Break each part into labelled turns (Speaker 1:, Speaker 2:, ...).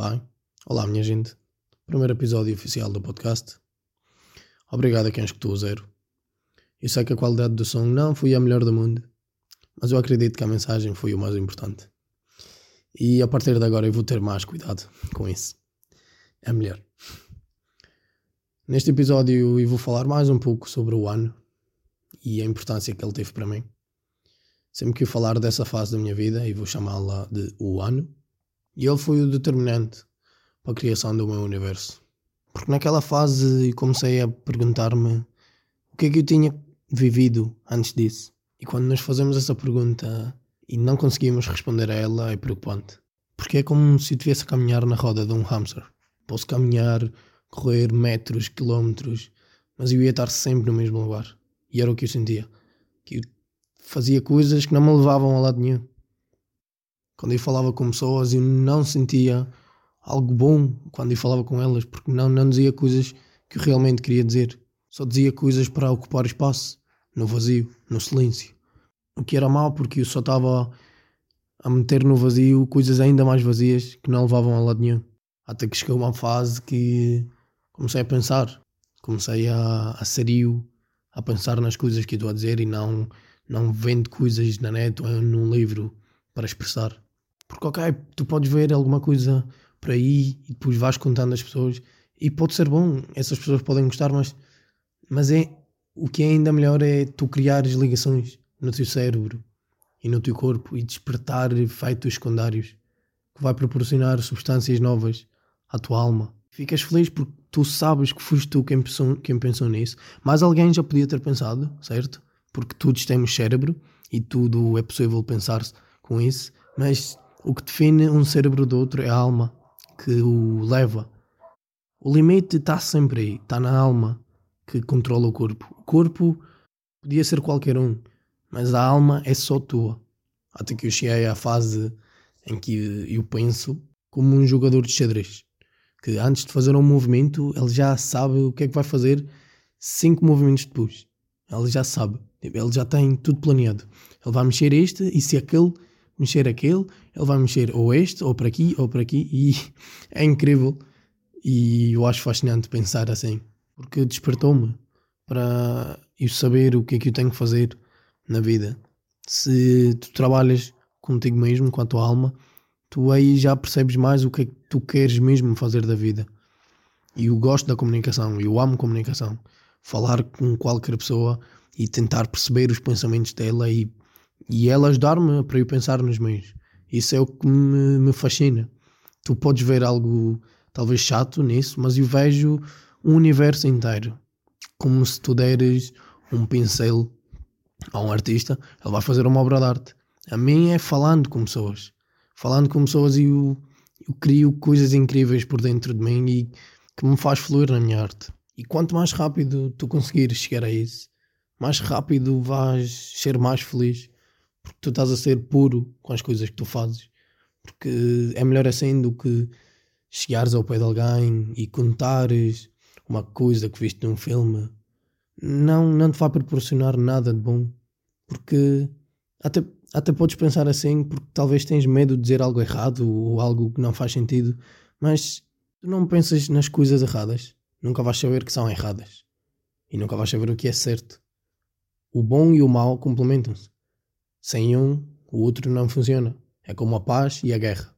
Speaker 1: Bem, olá minha gente. Primeiro episódio oficial do podcast. Obrigado a quem escutou o zero. Eu sei que a qualidade do som não foi a melhor do mundo, mas eu acredito que a mensagem foi o mais importante. E a partir de agora eu vou ter mais cuidado com isso. É melhor. Neste episódio eu vou falar mais um pouco sobre o ano e a importância que ele teve para mim. Sempre que eu falar dessa fase da minha vida, e vou chamá-la de o ano, e ele foi o determinante para a criação do meu universo. Porque naquela fase comecei a perguntar-me o que é que eu tinha vivido antes disso. E quando nos fazemos essa pergunta e não conseguimos responder a ela, é preocupante. Porque é como se eu estivesse a caminhar na roda de um hamster. Posso caminhar, correr metros, quilómetros, mas eu ia estar sempre no mesmo lugar. E era o que eu sentia. Que eu fazia coisas que não me levavam a lado nenhum. Quando eu falava com pessoas, eu não sentia algo bom quando eu falava com elas, porque não, não dizia coisas que eu realmente queria dizer. Só dizia coisas para ocupar espaço, no vazio, no silêncio. O que era mau, porque eu só estava a meter no vazio coisas ainda mais vazias que não levavam a lado nenhum. Até que chegou uma fase que comecei a pensar, comecei a, a serio a pensar nas coisas que estou a dizer e não, não vendo coisas na net ou num livro para expressar. Porque, ok, tu podes ver alguma coisa por aí e depois vais contando às pessoas e pode ser bom, essas pessoas podem gostar, mas, mas é o que é ainda melhor é tu criares ligações no teu cérebro e no teu corpo e despertar efeitos secundários que vai proporcionar substâncias novas à tua alma. Ficas feliz porque tu sabes que foste tu quem pensou, quem pensou nisso, mas alguém já podia ter pensado, certo? Porque todos temos cérebro e tudo é possível pensar-se com isso, mas o que define um cérebro do outro é a alma que o leva. O limite está sempre aí, está na alma que controla o corpo. O corpo podia ser qualquer um, mas a alma é só tua. Até que eu cheguei à fase em que eu penso como um jogador de xadrez, que antes de fazer um movimento ele já sabe o que é que vai fazer cinco movimentos depois. Ele já sabe, ele já tem tudo planeado. Ele vai mexer este e se aquele mexer aquele, ele vai mexer ou este, ou para aqui, ou para aqui, e é incrível. E eu acho fascinante pensar assim, porque despertou-me para eu saber o que é que eu tenho que fazer na vida. Se tu trabalhas contigo mesmo, com a tua alma, tu aí já percebes mais o que é que tu queres mesmo fazer da vida. E eu gosto da comunicação, eu amo comunicação. Falar com qualquer pessoa e tentar perceber os pensamentos dela e e ela ajudar-me para eu pensar nos meus. Isso é o que me, me fascina. Tu podes ver algo talvez chato nisso, mas eu vejo um universo inteiro. Como se tu deres um pincel a um artista, ele vai fazer uma obra de arte. A mim é falando com pessoas. Falando com pessoas e eu, eu crio coisas incríveis por dentro de mim e que me faz fluir na minha arte. E quanto mais rápido tu conseguires chegar a isso, mais rápido vais ser mais feliz porque tu estás a ser puro com as coisas que tu fazes. Porque é melhor assim do que chegares ao pé de alguém e contares uma coisa que viste num filme. Não, não te vai proporcionar nada de bom. Porque até, até podes pensar assim, porque talvez tens medo de dizer algo errado ou algo que não faz sentido, mas tu não pensas nas coisas erradas, nunca vais saber que são erradas e nunca vais saber o que é certo. O bom e o mau complementam-se. Sem um, o outro não funciona. É como a paz e a guerra.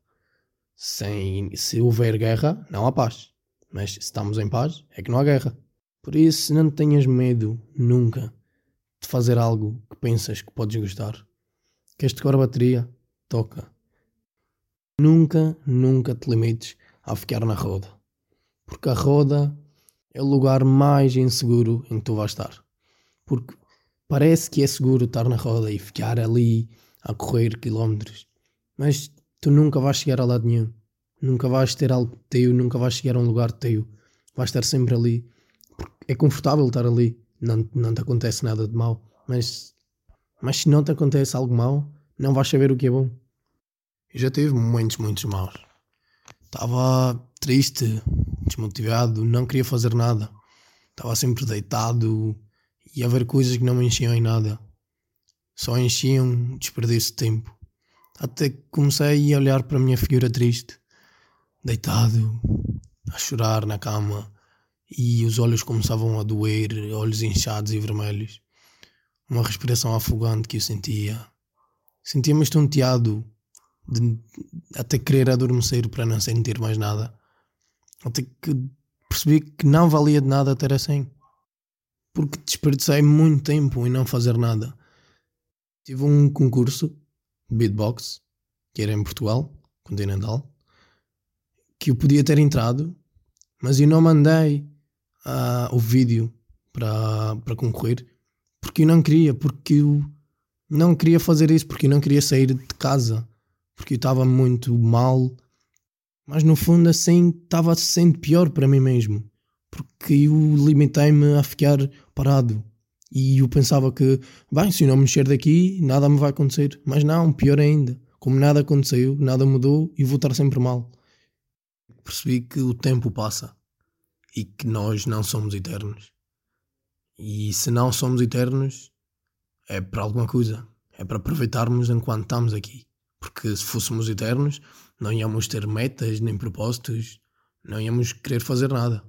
Speaker 1: Sem, se houver guerra, não há paz. Mas se estamos em paz, é que não há guerra. Por isso, não tenhas medo, nunca, de fazer algo que pensas que podes gostar. Queres tocar a bateria? Toca. Nunca, nunca te limites a ficar na roda. Porque a roda é o lugar mais inseguro em que tu vais estar. Porque Parece que é seguro estar na roda e ficar ali a correr quilómetros, mas tu nunca vais chegar a lado nenhum. Nunca vais ter algo teu, nunca vais chegar a um lugar teu. Vais estar sempre ali. É confortável estar ali. Não, não te acontece nada de mal. Mas, mas se não te acontece algo mal, não vais saber o que é bom. Eu já tive momentos muito maus. Estava triste, desmotivado, não queria fazer nada. Estava sempre deitado, e haver coisas que não me enchiam em nada. Só enchiam desperdício de tempo. Até que comecei a olhar para a minha figura triste deitado, a chorar na cama, e os olhos começavam a doer, olhos inchados e vermelhos. Uma respiração afogante que eu sentia. Sentia-me estonteado, de até querer adormecer para não sentir mais nada. Até que percebi que não valia de nada ter assim. Porque desperdicei muito tempo em não fazer nada. Tive um concurso de beatbox, que era em Portugal, continental, que eu podia ter entrado, mas eu não mandei uh, o vídeo para, para concorrer porque eu não queria, porque eu não queria fazer isso, porque eu não queria sair de casa, porque eu estava muito mal, mas no fundo assim estava sendo pior para mim mesmo, porque eu limitei-me a ficar parado. E eu pensava que, bem, se eu não mexer daqui, nada me vai acontecer. Mas não, pior ainda. Como nada aconteceu, nada mudou e vou estar sempre mal. Percebi que o tempo passa e que nós não somos eternos. E se não somos eternos, é para alguma coisa. É para aproveitarmos enquanto estamos aqui. Porque se fôssemos eternos, não íamos ter metas nem propósitos, não íamos querer fazer nada.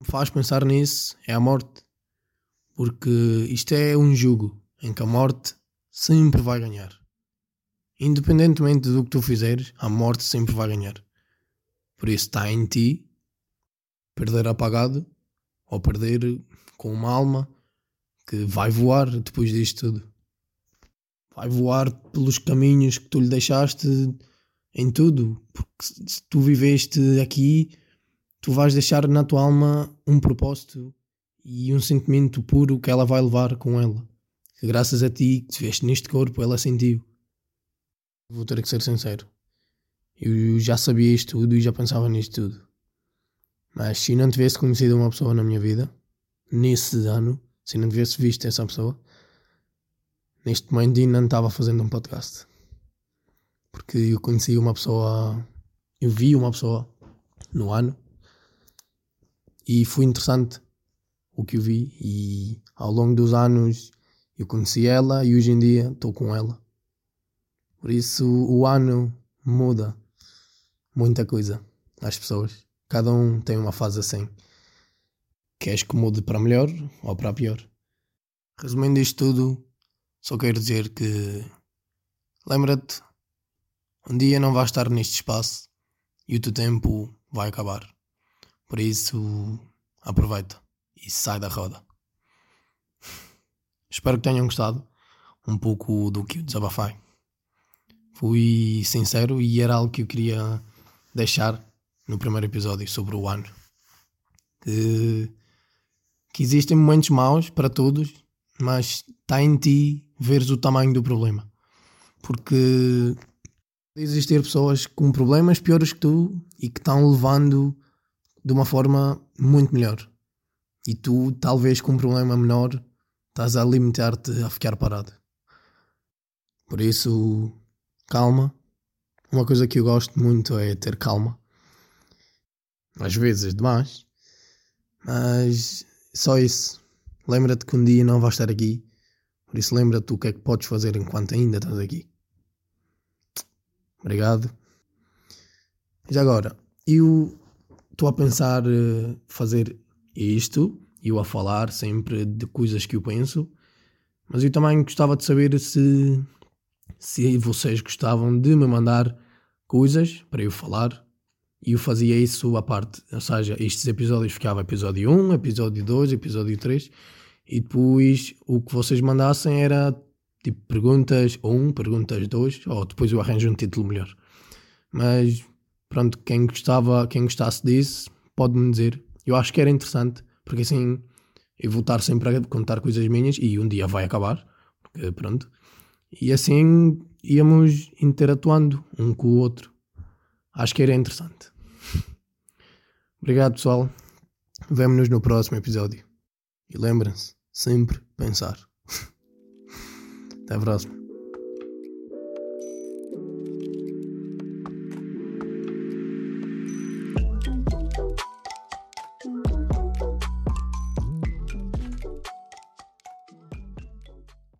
Speaker 1: Que faz pensar nisso é a morte. Porque isto é um jogo em que a morte sempre vai ganhar. Independentemente do que tu fizeres, a morte sempre vai ganhar. Por isso está em ti perder apagado ou perder com uma alma que vai voar depois disto tudo. Vai voar pelos caminhos que tu lhe deixaste em tudo. Porque se tu viveste aqui, tu vais deixar na tua alma um propósito e um sentimento puro que ela vai levar com ela. Que graças a ti que te veste neste corpo, ela sentiu. Vou ter que ser sincero. Eu já sabia isto tudo e já pensava nisto tudo. Mas se não tivesse conhecido uma pessoa na minha vida, nesse ano, se não tivesse visto essa pessoa, neste momento ainda não estava fazendo um podcast. Porque eu conheci uma pessoa, eu vi uma pessoa no ano e foi interessante o que eu vi e ao longo dos anos eu conheci ela e hoje em dia estou com ela. Por isso o ano muda muita coisa às pessoas. Cada um tem uma fase assim. Queres que mude para melhor ou para pior? Resumindo isto tudo, só quero dizer que lembra-te, um dia não vais estar neste espaço e o teu tempo vai acabar. Por isso, aproveita e sai da roda. Espero que tenham gostado um pouco do que eu desabafei. Fui sincero e era algo que eu queria deixar no primeiro episódio sobre o ano. Que, que existem momentos maus para todos, mas está em ti veres o tamanho do problema. Porque existir pessoas com problemas piores que tu e que estão levando de uma forma muito melhor. E tu, talvez com um problema menor, estás a limitar-te a ficar parado. Por isso, calma. Uma coisa que eu gosto muito é ter calma às vezes demais, mas só isso. Lembra-te que um dia não vais estar aqui, por isso lembra-te o que é que podes fazer enquanto ainda estás aqui. Obrigado. Já agora, eu estou a pensar eh, fazer isto, eu a falar sempre de coisas que eu penso, mas eu também gostava de saber se, se vocês gostavam de me mandar coisas para eu falar e eu fazia isso à parte. Ou seja, estes episódios ficava episódio 1, episódio 2, episódio 3 e depois o que vocês mandassem era tipo perguntas 1, perguntas 2 ou depois eu arranjo um título melhor. Mas pronto, quem gostava, quem gostasse disso pode-me dizer. Eu acho que era interessante porque assim eu vou estar sempre a contar coisas minhas e um dia vai acabar, porque pronto. E assim íamos interatuando um com o outro. Acho que era interessante. Obrigado, pessoal. Vemo-nos no próximo episódio. E lembrem-se, sempre pensar. Até a próxima.